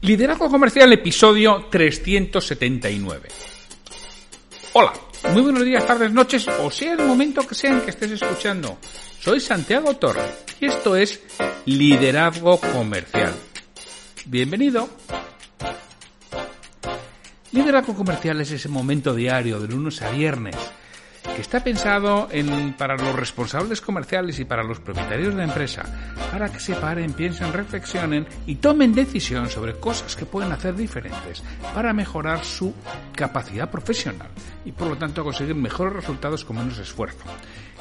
Liderazgo Comercial, episodio 379. Hola, muy buenos días, tardes, noches, o sea el momento que sea en que estés escuchando. Soy Santiago Torre y esto es Liderazgo Comercial. Bienvenido. Liderazgo Comercial es ese momento diario de lunes a viernes que está pensado en, para los responsables comerciales y para los propietarios de empresa, para que se paren, piensen, reflexionen y tomen decisión sobre cosas que pueden hacer diferentes para mejorar su capacidad profesional y por lo tanto conseguir mejores resultados con menos esfuerzo.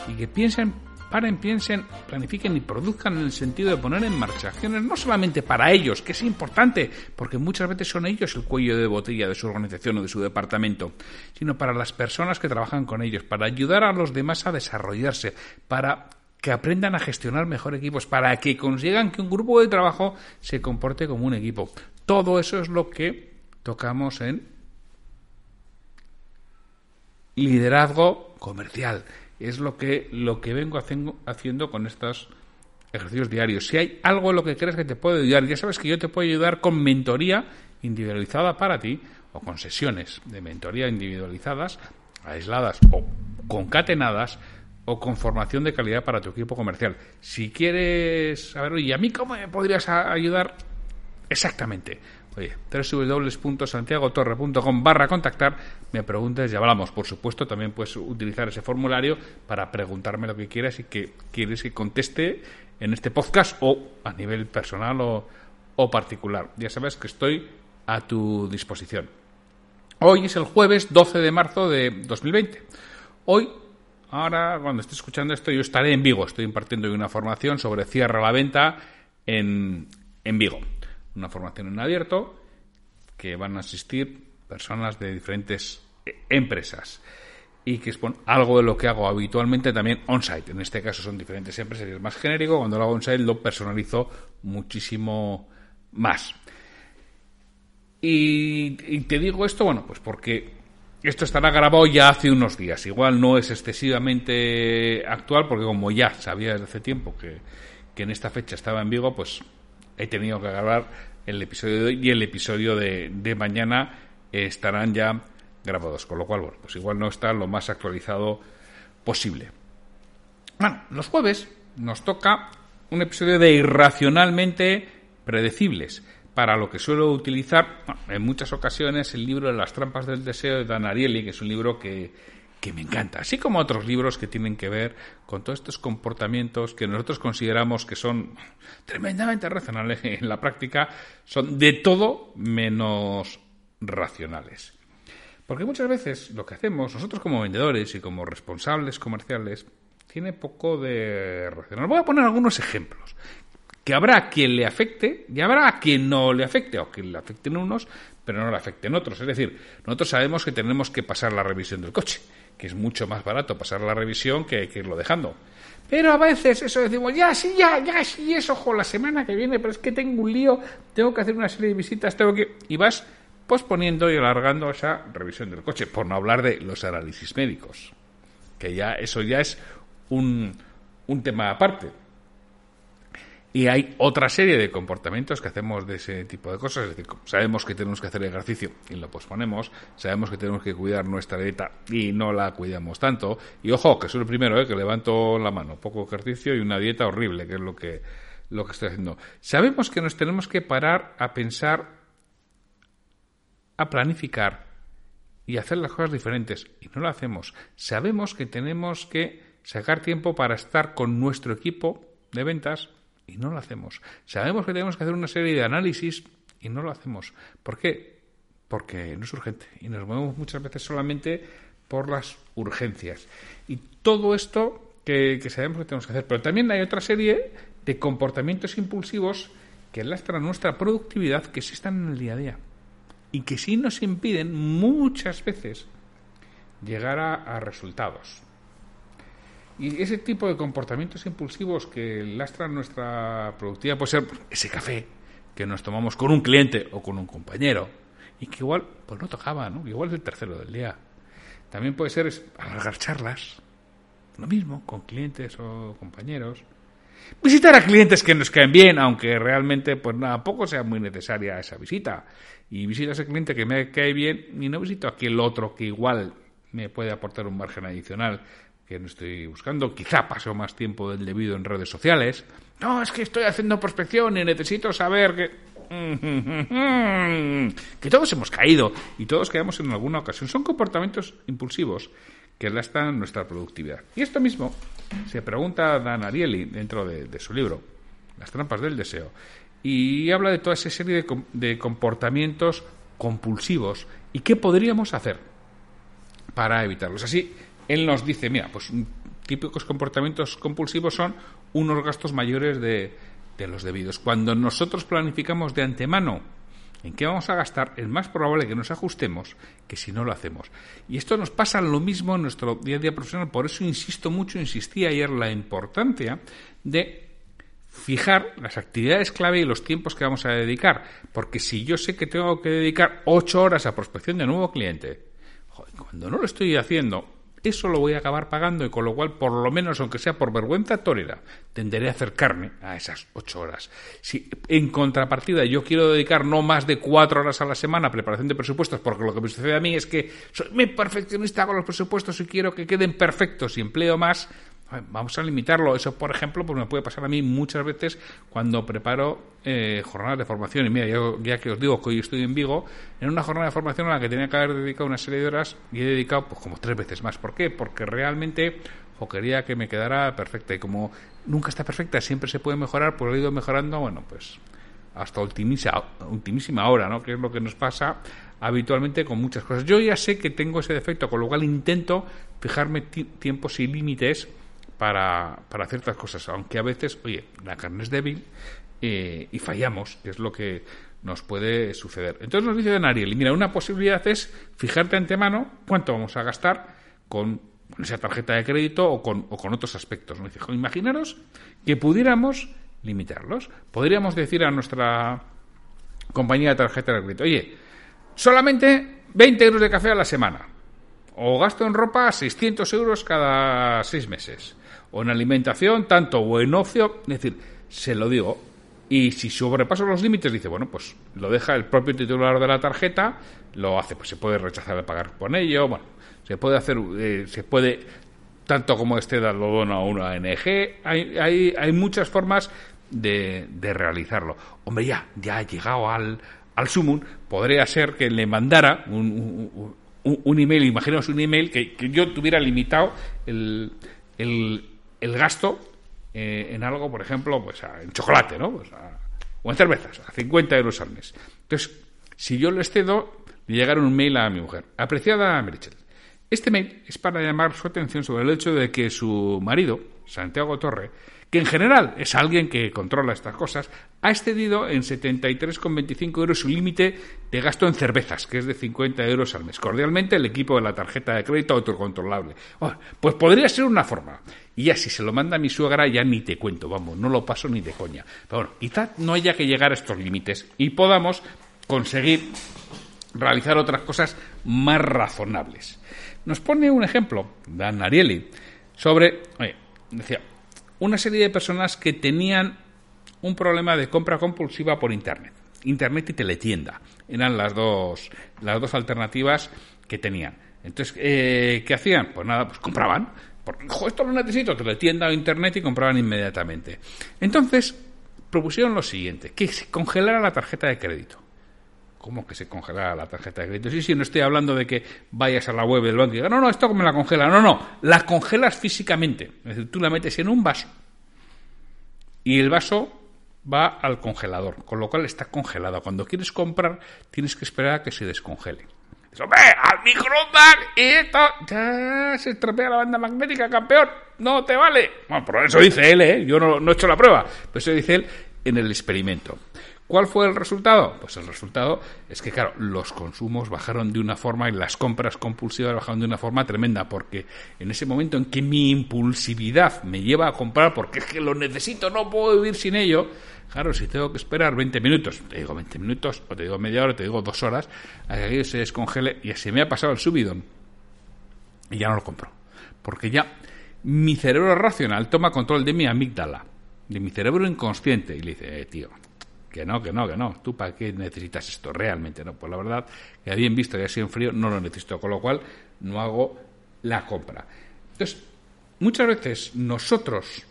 Y que piensen paren, piensen, planifiquen y produzcan en el sentido de poner en marcha acciones no solamente para ellos, que es importante, porque muchas veces son ellos el cuello de botella de su organización o de su departamento, sino para las personas que trabajan con ellos, para ayudar a los demás a desarrollarse, para que aprendan a gestionar mejor equipos, para que consigan que un grupo de trabajo se comporte como un equipo. Todo eso es lo que tocamos en liderazgo comercial es lo que, lo que vengo haciendo con estos ejercicios diarios. Si hay algo en lo que crees que te puede ayudar, ya sabes que yo te puedo ayudar con mentoría individualizada para ti o con sesiones de mentoría individualizadas, aisladas o concatenadas o con formación de calidad para tu equipo comercial. Si quieres saberlo, ¿y a mí cómo me podrías ayudar? Exactamente. Oye, www.santiagotorre.com barra contactar, me preguntes y hablamos. Por supuesto, también puedes utilizar ese formulario para preguntarme lo que quieras y que quieres que conteste en este podcast o a nivel personal o, o particular. Ya sabes que estoy a tu disposición. Hoy es el jueves 12 de marzo de 2020. Hoy, ahora, cuando esté escuchando esto, yo estaré en Vigo. Estoy impartiendo una formación sobre cierre a la venta en, en Vigo una formación en abierto que van a asistir personas de diferentes eh, empresas y que es algo de lo que hago habitualmente también on-site. En este caso son diferentes empresas y es más genérico. Cuando lo hago on-site lo personalizo muchísimo más. Y, y, te digo esto, bueno, pues porque esto estará grabado ya hace unos días. Igual no es excesivamente actual porque como ya sabía desde hace tiempo que, que en esta fecha estaba en Vigo, pues he tenido que grabar el episodio de hoy y el episodio de, de mañana estarán ya grabados, con lo cual, bueno, pues igual no está lo más actualizado posible. Bueno, los jueves nos toca un episodio de irracionalmente predecibles, para lo que suelo utilizar en muchas ocasiones el libro de las trampas del deseo de Dan Ariely, que es un libro que, que me encanta, así como otros libros que tienen que ver con todos estos comportamientos que nosotros consideramos que son tremendamente racionales en la práctica, son de todo menos racionales. Porque muchas veces lo que hacemos nosotros como vendedores y como responsables comerciales tiene poco de racional. Voy a poner algunos ejemplos que habrá a quien le afecte y habrá a quien no le afecte, o que le afecten unos, pero no le afecten otros. Es decir, nosotros sabemos que tenemos que pasar la revisión del coche que es mucho más barato pasar la revisión que, que irlo dejando. Pero a veces eso decimos, ya, sí, ya, ya, sí, eso, ojo, la semana que viene, pero es que tengo un lío, tengo que hacer una serie de visitas, tengo que... Y vas posponiendo y alargando esa revisión del coche, por no hablar de los análisis médicos, que ya eso ya es un, un tema aparte. Y hay otra serie de comportamientos que hacemos de ese tipo de cosas. Es decir, sabemos que tenemos que hacer ejercicio y lo posponemos. Sabemos que tenemos que cuidar nuestra dieta y no la cuidamos tanto. Y ojo, que soy el primero ¿eh? que levanto la mano. Poco ejercicio y una dieta horrible, que es lo que, lo que estoy haciendo. Sabemos que nos tenemos que parar a pensar, a planificar y hacer las cosas diferentes. Y no lo hacemos. Sabemos que tenemos que sacar tiempo para estar con nuestro equipo de ventas y no lo hacemos. Sabemos que tenemos que hacer una serie de análisis y no lo hacemos. ¿Por qué? Porque no es urgente y nos movemos muchas veces solamente por las urgencias. Y todo esto que, sabemos que tenemos que hacer. Pero también hay otra serie de comportamientos impulsivos que lastran nuestra productividad que sí están en el día a día y que sí nos impiden muchas veces llegar a, resultados. Y ese tipo de comportamientos impulsivos que lastran nuestra productividad puede ser ese café que nos tomamos con un cliente o con un compañero y que igual pues no tocaba, ¿no? Igual es el tercero del día. También puede ser alargar charlas, lo mismo, con clientes o compañeros. Visitar a clientes que nos caen bien, aunque realmente pues nada, poco sea muy necesaria esa visita. Y visito a ese cliente que me cae bien y no visito a aquel otro que igual me puede aportar un margen adicional que no estoy buscando. Quizá paso más tiempo del debido en redes sociales. No, es que estoy haciendo prospección y necesito saber que... que todos hemos caído y todos quedamos en alguna ocasión. Son comportamientos impulsivos que lastan nuestra productividad. Y esto mismo se pregunta Dan Ariely dentro de, su libro, Las trampas del deseo, y habla de toda esa serie de, de comportamientos compulsivos y qué podríamos hacer para evitarlos. Así, él nos dice, mira, pues típicos comportamientos compulsivos son unos gastos mayores de, de los debidos. Cuando nosotros planificamos de antemano en qué vamos a gastar, es más probable que nos ajustemos que si no lo hacemos. Y esto nos pasa lo mismo en nuestro día a día profesional. Por eso insisto mucho, insistí ayer, la importancia de fijar las actividades clave y los tiempos que vamos a dedicar. Porque si yo sé que tengo que dedicar ocho horas a prospección de nuevo cliente, cuando no lo estoy haciendo, eso lo voy a acabar pagando y con lo cual, por lo menos, aunque sea por vergüenza torera, tenderé a acercarme a esas ocho horas. Si en contrapartida yo quiero dedicar no más de cuatro horas a la semana a preparación de presupuestos, porque lo que me sucede a mí es que soy muy perfeccionista con los presupuestos y quiero que queden perfectos y empleo más, Vamos a limitarlo. Eso, por ejemplo, pues me puede pasar a mí muchas veces cuando preparo eh, jornadas de formación. Y mira, yo ya que os digo que hoy estoy en Vigo, en una jornada de formación a la que tenía que haber dedicado una serie de horas y he dedicado pues como tres veces más. ¿Por qué? Porque realmente o quería que me quedara perfecta. Y como nunca está perfecta, siempre se puede mejorar, pues he ido mejorando, bueno, pues hasta ultimísima, ultimísima hora, ¿no? Que es lo que nos pasa habitualmente con muchas cosas. Yo ya sé que tengo ese defecto, con lo cual intento fijarme tiempos y límites para, para ciertas cosas, aunque a veces, oye, la carne es débil eh, y fallamos, que es lo que nos puede suceder. Entonces nos dice Ariel, mira, una posibilidad es fijarte antemano cuánto vamos a gastar con, esa tarjeta de crédito o con, o con otros aspectos. Nos dice, imaginaros que pudiéramos limitarlos. Podríamos decir a nuestra compañía de tarjeta de crédito, oye, solamente 20 euros de café a la semana. O gasto en ropa 600 euros cada seis meses o en alimentación, tanto o en ocio, es decir, se lo digo. Y si sobrepaso los límites, dice, bueno, pues lo deja el propio titular de la tarjeta, lo hace, pues se puede rechazar de pagar con ello, bueno, se puede hacer, eh, se puede, tanto como este lo dona a una ONG, hay, hay, hay muchas formas de, de, realizarlo. Hombre, ya, ya ha llegado al, al sumum, podría ser que le mandara un, un, email, imaginaos un email que, que yo tuviera limitado el, el el gasto eh, en algo, por ejemplo, pues en chocolate, ¿no? Pues o en cervezas, a 50 euros al mes. Entonces, si yo le excedo, le llegará un mail a mi mujer. Apreciada Merichel, este mail es para llamar su atención sobre el hecho de que su marido, Santiago Torre, que en general es alguien que controla estas cosas, ha excedido en 73,25 euros su límite de gasto en cervezas, que es de 50 euros al mes. Cordialmente, el equipo de la tarjeta de crédito autocontrolable. Oh, pues podría ser una forma. Y ya si se lo manda a mi suegra, ya ni te cuento, vamos, no lo paso ni de coña. Pero bueno, quizá no haya que llegar a estos límites y podamos conseguir realizar otras cosas más razonables. Nos pone un ejemplo, Dan Ariely, sobre, oye, decía, una serie de personas que tenían un problema de compra compulsiva por Internet. Internet y teletienda. Eran las dos, las dos alternativas que tenían. Entonces, eh, ¿qué hacían? Pues nada, pues compraban. Porque, esto lo necesito, teletienda o Internet y compraban inmediatamente. Entonces, propusieron lo siguiente, que se congelara la tarjeta de crédito. ¿Cómo que se congelara la tarjeta de crédito? Sí, sí, no estoy hablando de que vayas a la web del banco y digas, no, no, esto me la congela. No, no, la congelas físicamente. Es decir, tú la metes en un vaso y el vaso va al congelador, con lo cual está congelada. Cuando quieres comprar, tienes que esperar a que se descongele. ¡Hombre, al microondas! Y esto ya se estropea la banda magnética, campeón. No te vale. Bueno, por eso dice él, ¿eh? Yo no, no he hecho la prueba. Pero eso dice él en el experimento. ¿Cuál fue el resultado? Pues el resultado es que, claro, los consumos bajaron de una forma y las compras compulsivas bajaron de una forma tremenda, porque en ese momento en que mi impulsividad me lleva a comprar porque es que lo necesito, no puedo vivir sin ello, claro, si tengo que esperar 20 minutos, te digo 20 minutos, o te digo media hora, te digo dos horas, a que aquello se descongele y así me ha pasado el subidón y ya no lo compro, porque ya mi cerebro racional toma control de mi amígdala, de mi cerebro inconsciente y le dice, eh, tío, que no, que no, que no. ¿Tú para qué necesitas esto? Realmente no. Pues la verdad, que bien visto y así en frío, no lo necesito. Con lo cual, no hago la compra. Entonces, muchas veces nosotros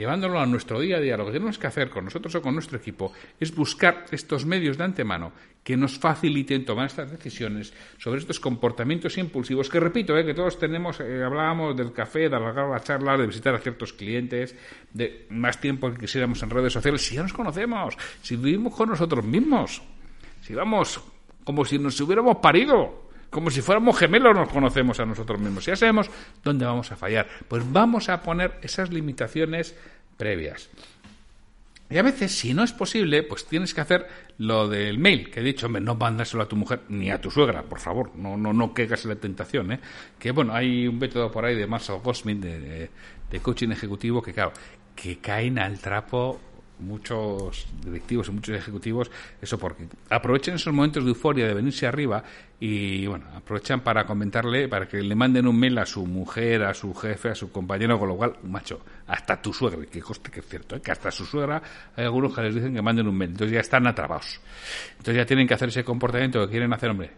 llevándolo a nuestro día a día, lo que tenemos que hacer con nosotros o con nuestro equipo es buscar estos medios de antemano que nos faciliten tomar estas decisiones sobre estos comportamientos impulsivos, que repito, eh, que todos tenemos, eh, hablábamos del café, de alargar la charla, de visitar a ciertos clientes, de más tiempo que quisiéramos en redes sociales, si ya nos conocemos, si vivimos con nosotros mismos, si vamos como si nos hubiéramos parido, como si fuéramos gemelos nos conocemos a nosotros mismos. Ya sabemos dónde vamos a fallar. Pues vamos a poner esas limitaciones previas. Y a veces, si no es posible, pues tienes que hacer lo del mail, que he dicho, hombre, no mandárselo a tu mujer ni a tu suegra, por favor, no, no, no caigas en la tentación, ¿eh? Que bueno, hay un método por ahí de Marshall Gosmin, de coaching ejecutivo, que claro, que caen al trapo muchos directivos y muchos ejecutivos eso porque aprovechan esos momentos de euforia de venirse arriba y bueno aprovechan para comentarle para que le manden un mail a su mujer a su jefe a su compañero con lo cual macho hasta tu suegra que coste que es cierto ¿eh? que hasta su suegra hay algunos que les dicen que manden un mail entonces ya están atrabados. Entonces ya tienen que hacer ese comportamiento que quieren hacer hombre.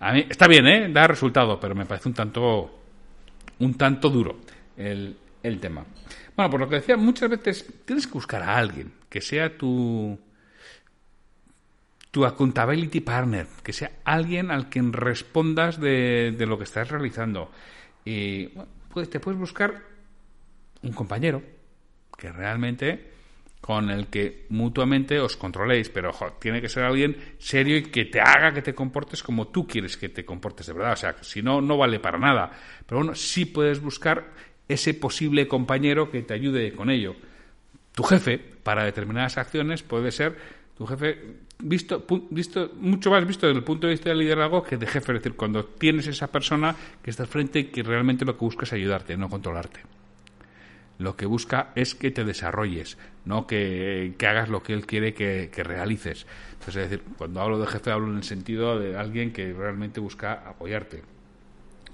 A mí está bien eh da resultado pero me parece un tanto un tanto duro el, el tema bueno, por lo que decía, muchas veces tienes que buscar a alguien que sea tu tu accountability partner, que sea alguien al quien respondas de, lo que estás realizando. Y pues te puedes buscar un compañero que realmente con el que mutuamente os controléis, pero tiene que ser alguien serio y que te haga que te comportes como tú quieres que te comportes de verdad. O sea, si no, no vale para nada. Pero bueno, sí puedes buscar ese posible compañero que te ayude con ello. Tu jefe, para determinadas acciones, puede ser tu jefe visto, visto mucho más visto desde el punto de vista del liderazgo que de jefe. Es decir, cuando tienes esa persona que está al frente y que realmente lo que busca es ayudarte, no controlarte. Lo que busca es que te desarrolles, no que, hagas lo que él quiere que, que realices. Entonces, es decir, cuando hablo de jefe hablo en el sentido de alguien que realmente busca apoyarte.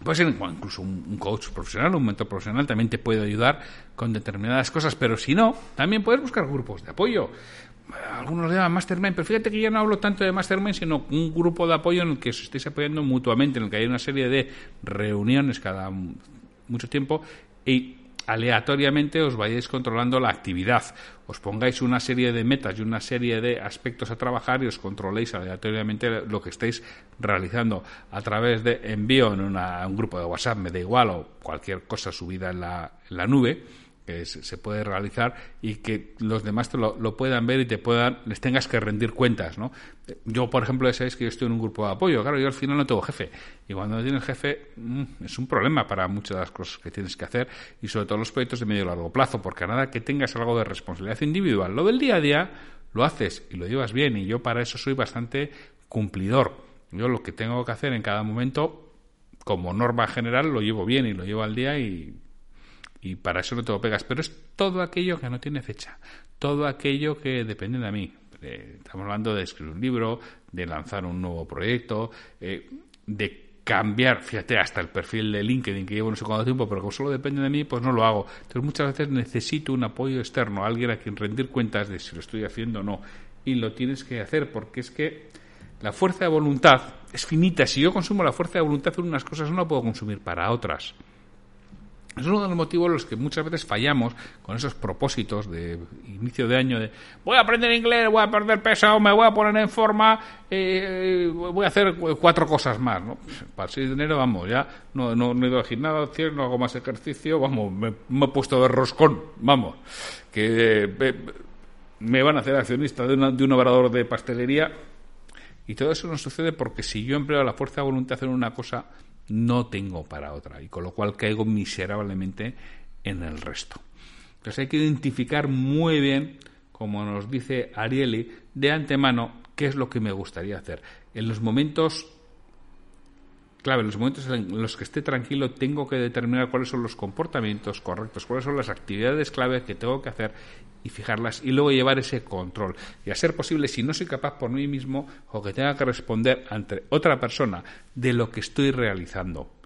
Puede ser incluso un, coach profesional, un mentor profesional también te puede ayudar con determinadas cosas, pero si no, también puedes buscar grupos de apoyo. Algunos le llaman mastermind, pero fíjate que yo no hablo tanto de mastermind, sino un grupo de apoyo en el que os estéis apoyando mutuamente, en el que hay una serie de reuniones cada mucho tiempo y aleatoriamente os vayáis controlando la actividad, os pongáis una serie de metas y una serie de aspectos a trabajar y os controléis aleatoriamente lo que estáis realizando. A través de envío en un grupo de WhatsApp, me da igual, o cualquier cosa subida en la nube que se puede realizar y que los demás te lo, puedan ver y te puedan les tengas que rendir cuentas no yo por ejemplo sabéis que yo estoy en un grupo de apoyo. Claro yo al final no tengo jefe. Y cuando no tienes jefe mm, es un problema para muchas de las cosas que tienes que hacer y sobre todo los proyectos de medio y largo plazo porque a nada que tengas algo de responsabilidad individual lo del día a día lo haces y lo llevas bien y yo para eso soy bastante cumplidor. Yo lo que tengo que hacer en cada momento como norma general lo llevo bien y lo llevo al día y y para eso no tengo pegas, pero es todo aquello que no tiene fecha, todo aquello que depende de mí. Eh, estamos hablando de escribir un libro, de lanzar un nuevo proyecto, eh, de cambiar, fíjate, hasta el perfil de LinkedIn que llevo no sé cuánto tiempo, pero como solo depende de mí, pues no lo hago. Entonces muchas veces necesito un apoyo externo, alguien a quien rendir cuentas de si lo estoy haciendo o no. Y lo tienes que hacer porque es que la fuerza de voluntad es finita. Si yo consumo la fuerza de voluntad en unas cosas, no la puedo consumir para otras. Es uno de los motivos los que muchas veces fallamos con esos propósitos de inicio de año de voy a aprender inglés, voy a perder peso, me voy a poner en forma, eh, voy a hacer cuatro cosas más. ¿no? Para el 6 de enero, vamos, ya no, no, he ido al gimnasio, no hago más ejercicio, vamos, me, he puesto de roscón, vamos, que eh, me van a hacer accionista de, de un obrador de pastelería. Y todo eso no sucede porque si yo empleo la fuerza de voluntad en una cosa, no tengo para otra y con lo cual caigo miserablemente en el resto. Entonces hay que identificar muy bien como nos dice Arieli, de antemano qué es lo que me gustaría hacer. En los momentos clave, en los momentos en los que esté tranquilo tengo que determinar cuáles son los comportamientos correctos, cuáles son las actividades clave que tengo que hacer y fijarlas y luego llevar ese control. Y a ser posible, si no soy capaz por mí mismo o que tenga que responder ante otra persona de lo que estoy realizando.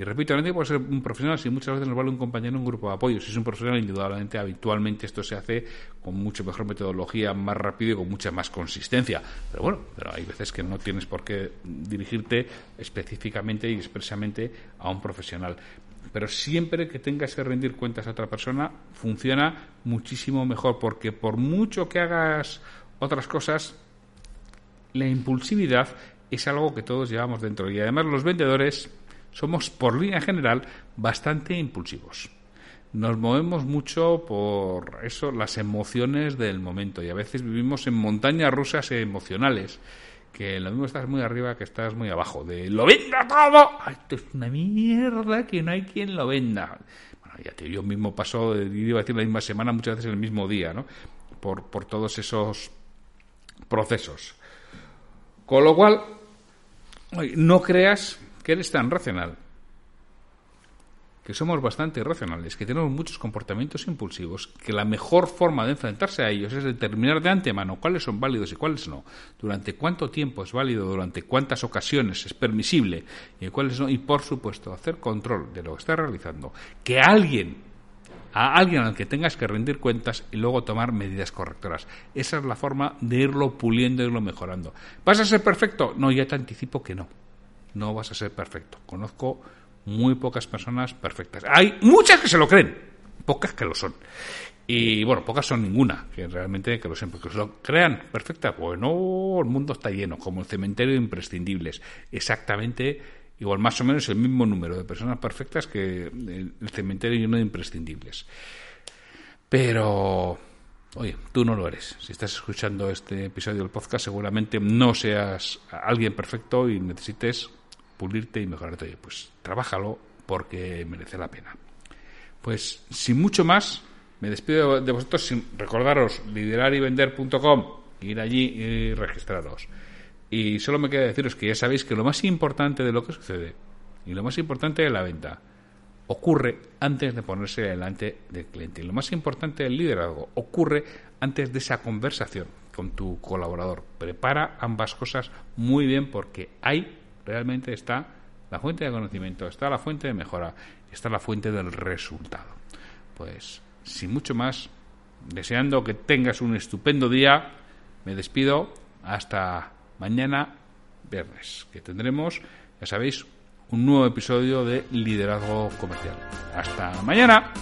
Y repito, no puede ser un profesional si muchas veces nos vale un compañero un grupo de apoyo. Si es un profesional, indudablemente, habitualmente esto se hace con mucha mejor metodología, más rápido y con mucha más consistencia. Pero bueno, pero hay veces que no tienes por qué dirigirte específicamente y expresamente a un profesional. Pero siempre que tengas que rendir cuentas a otra persona, funciona muchísimo mejor, porque por mucho que hagas otras cosas, la impulsividad es algo que todos llevamos dentro. Y además los vendedores somos, por línea general, bastante impulsivos. Nos movemos mucho por eso, las emociones del momento, y a veces vivimos en montañas rusas emocionales, que lo mismo estás muy arriba que estás muy abajo, de lo venda todo, esto es una mierda que no hay quien lo venda. Bueno, ya te, yo mismo paso, iba a decir la misma semana, muchas veces el mismo día, ¿no? Por, por todos esos procesos. Con lo cual, no creas que eres tan racional, que somos bastante racionales, que tenemos muchos comportamientos impulsivos, que la mejor forma de enfrentarse a ellos es determinar de antemano cuáles son válidos y cuáles no, durante cuánto tiempo es válido, durante cuántas ocasiones es permisible y cuáles no, y por supuesto hacer control de lo que estás realizando, que alguien a alguien al que tengas que rendir cuentas y luego tomar medidas correctoras. Esa es la forma de irlo puliendo, irlo mejorando. ¿Vas a ser perfecto? No, ya te anticipo que no no vas a ser perfecto. Conozco muy pocas personas perfectas. Hay muchas que se lo creen, pocas que lo son. Y bueno, pocas son ninguna, que realmente que lo sean, porque se lo crean perfecta. Bueno, el mundo está lleno, como el cementerio de imprescindibles. Exactamente, igual más o menos el mismo número de personas perfectas que el cementerio lleno de imprescindibles. Pero, oye, tú no lo eres. Si estás escuchando este episodio del podcast, seguramente no seas alguien perfecto y necesites pulirte y mejorarte. pues trabájalo porque merece la pena. Pues sin mucho más, me despido de vosotros sin recordaros liderarivender.com, ir allí y registraros. Y solo me queda deciros que ya sabéis que lo más importante de lo que sucede y lo más importante de la venta ocurre antes de ponerse delante del cliente. Y lo más importante del liderazgo ocurre antes de esa conversación con tu colaborador. Prepara ambas cosas muy bien porque hay realmente está la fuente de conocimiento, está la fuente de mejora, está la fuente del resultado. Pues, sin mucho más, deseando que tengas un estupendo día, me despido hasta mañana viernes, que tendremos, ya sabéis, un nuevo episodio de Liderazgo Comercial. Hasta mañana.